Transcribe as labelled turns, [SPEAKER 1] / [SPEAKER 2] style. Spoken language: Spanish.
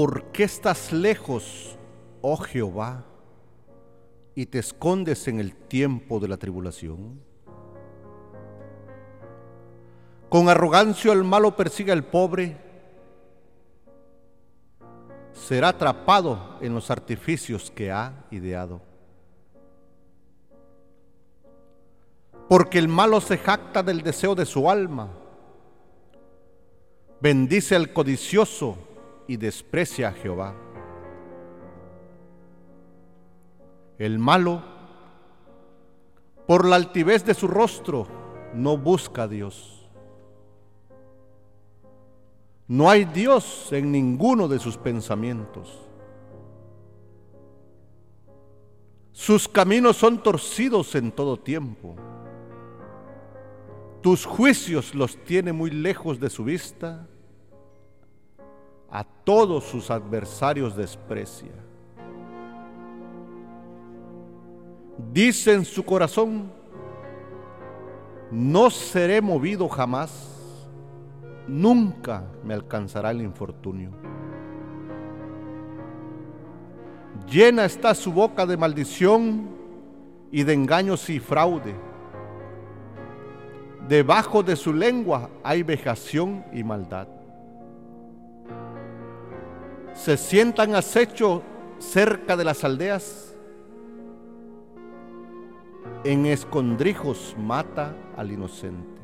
[SPEAKER 1] ¿por qué estás lejos, oh Jehová, y te escondes en el tiempo de la tribulación? Con arrogancia el malo persigue al pobre, será atrapado en los artificios que ha ideado. Porque el malo se jacta del deseo de su alma, bendice al codicioso y desprecia a Jehová. El malo, por la altivez de su rostro, no busca a Dios. No hay Dios en ninguno de sus pensamientos. Sus caminos son torcidos en todo tiempo. Tus juicios los tiene muy lejos de su vista. A todos sus adversarios desprecia. Dice en su corazón, no seré movido jamás nunca me alcanzará el infortunio. Llena está su boca de maldición y de engaños y fraude. Debajo de su lengua hay vejación y maldad. Se sientan acecho cerca de las aldeas. En escondrijos mata al inocente.